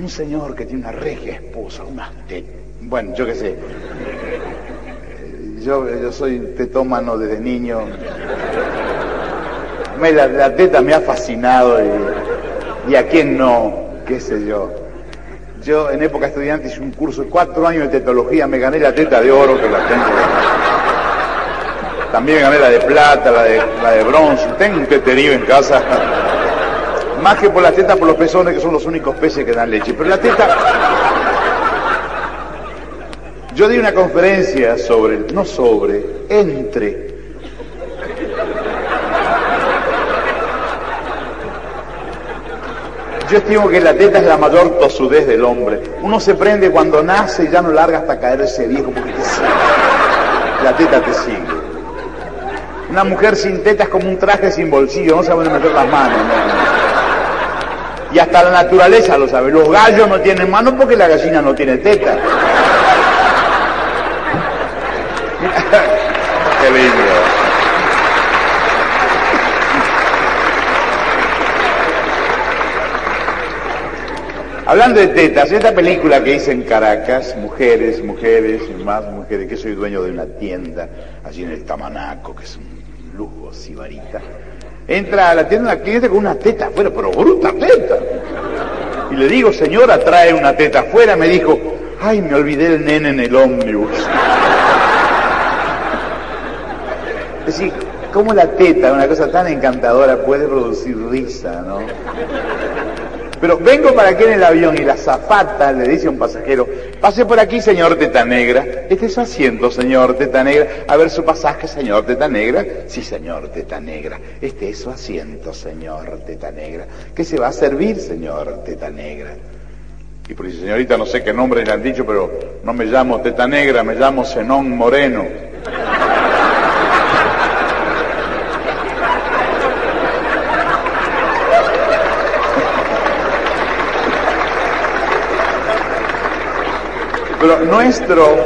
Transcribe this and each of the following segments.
Un señor que tiene una regia esposa, una teta. Bueno, yo qué sé. Yo, yo soy tetómano desde niño. La, la teta me ha fascinado y, y a quién no, qué sé yo. Yo en época estudiante hice un curso de cuatro años de tetología, me gané la teta de oro que la tengo. También gané la de plata, la de, la de bronce. Tengo un teterío en casa. Más que por las tetas, por los pezones, que son los únicos peces que dan leche. Pero la teta... Yo di una conferencia sobre, no sobre, entre. Yo estimo que la teta es la mayor tosudez del hombre. Uno se prende cuando nace y ya no larga hasta caerse viejo porque te sigue. La teta te sigue. Una mujer sin teta es como un traje sin bolsillo, no sabe dónde meter las manos. no, no. Y hasta la naturaleza lo sabe. Los gallos no tienen manos porque la gallina no tiene teta. Qué lindo. Hablando de tetas, esta película que hice en Caracas, mujeres, mujeres y más mujeres, que soy dueño de una tienda allí en el Tamanaco, que es un lujo, sibarita. Entra a la tienda una cliente con una teta afuera, pero bruta teta. Y le digo, señora, trae una teta afuera. Me dijo, ay, me olvidé el nene en el ómnibus. Es decir, cómo la teta, una cosa tan encantadora, puede producir risa, ¿no? Pero vengo para aquí en el avión y la zafata le dice a un pasajero, pase por aquí, señor Teta Negra. Este es su asiento, señor Teta Negra. A ver su pasaje, señor Teta Negra. Sí, señor Teta Negra. Este es su asiento, señor Teta Negra. ¿Qué se va a servir, señor Teta Negra? Y por dice, señorita, no sé qué nombre le han dicho, pero no me llamo Teta Negra, me llamo Zenón Moreno. Pero nuestro,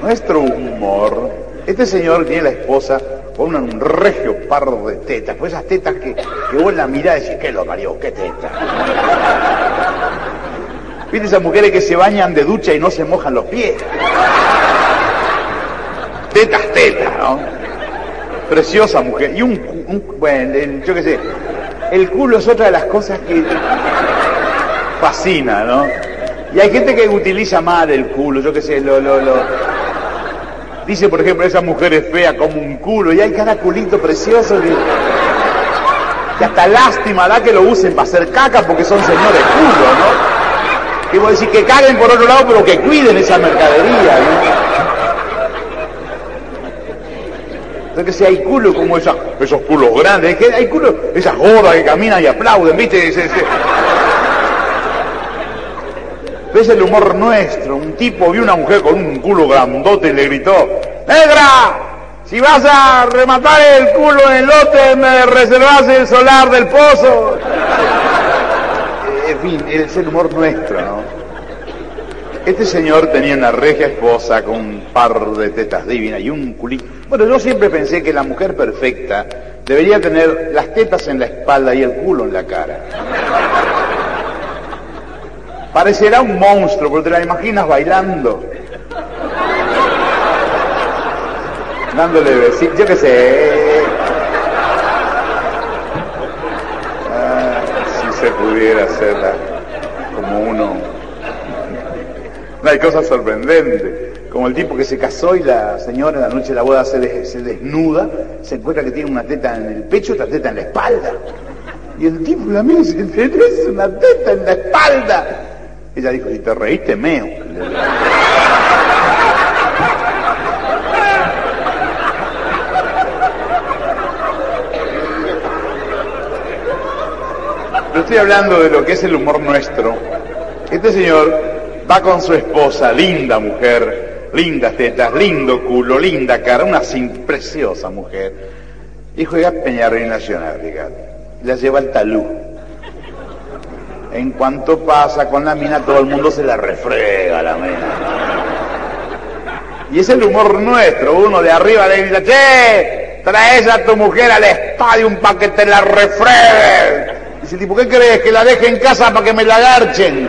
nuestro humor, este señor tiene la esposa con un regio par de tetas, pues esas tetas que, que vos la mirás decís, ¿qué lo parió? ¿Qué teta? ¿Viste esas mujeres que se bañan de ducha y no se mojan los pies? Tetas, tetas, ¿no? Preciosa mujer. Y un, un bueno, yo qué sé, el culo es otra de las cosas que fascina, ¿no? Y hay gente que utiliza mal el culo, yo qué sé, lo, lo, lo. Dice, por ejemplo, esa mujer es fea como un culo, y hay cada culito precioso que, hasta lástima da que lo usen para hacer caca porque son señores culo, ¿no? Que vos decir que caguen por otro lado, pero que cuiden esa mercadería, ¿no? Entonces, si hay culo como esa- esos culos grandes, hay culo, esas gordas que caminan y aplauden, ¿viste? ¿Ves el humor nuestro? Un tipo vio una mujer con un culo grandote y le gritó, ¡Negra! Si vas a rematar el culo en el lote, me reservas el solar del pozo. En fin, es el humor nuestro, ¿no? Este señor tenía una regia esposa con un par de tetas divinas y un culito. Bueno, yo siempre pensé que la mujer perfecta debería tener las tetas en la espalda y el culo en la cara. Parecerá un monstruo, pero te la imaginas bailando. Dándole besitos, yo qué sé. Ah, si se pudiera hacerla como uno. No hay cosas sorprendentes. Como el tipo que se casó y la señora en la noche de la boda se, des- se desnuda, se encuentra que tiene una teta en el pecho y otra teta en la espalda. Y el tipo la mira y dice, tenés una teta en la espalda. Ella dijo, si te reíste, meo. Pero estoy hablando de lo que es el humor nuestro. Este señor Va con su esposa, linda mujer, lindas tetas, lindo culo, linda cara, una preciosa mujer. Y juega Peñarol Nacional, fíjate. La lleva al talú. En cuanto pasa con la mina, todo el mundo se la refrega la mina. Y es el humor nuestro, uno de arriba le dice, che, traes a tu mujer al estadio un pa' que te la refregue. Dice, ¿por qué crees? Que la deje en casa para que me la garchen.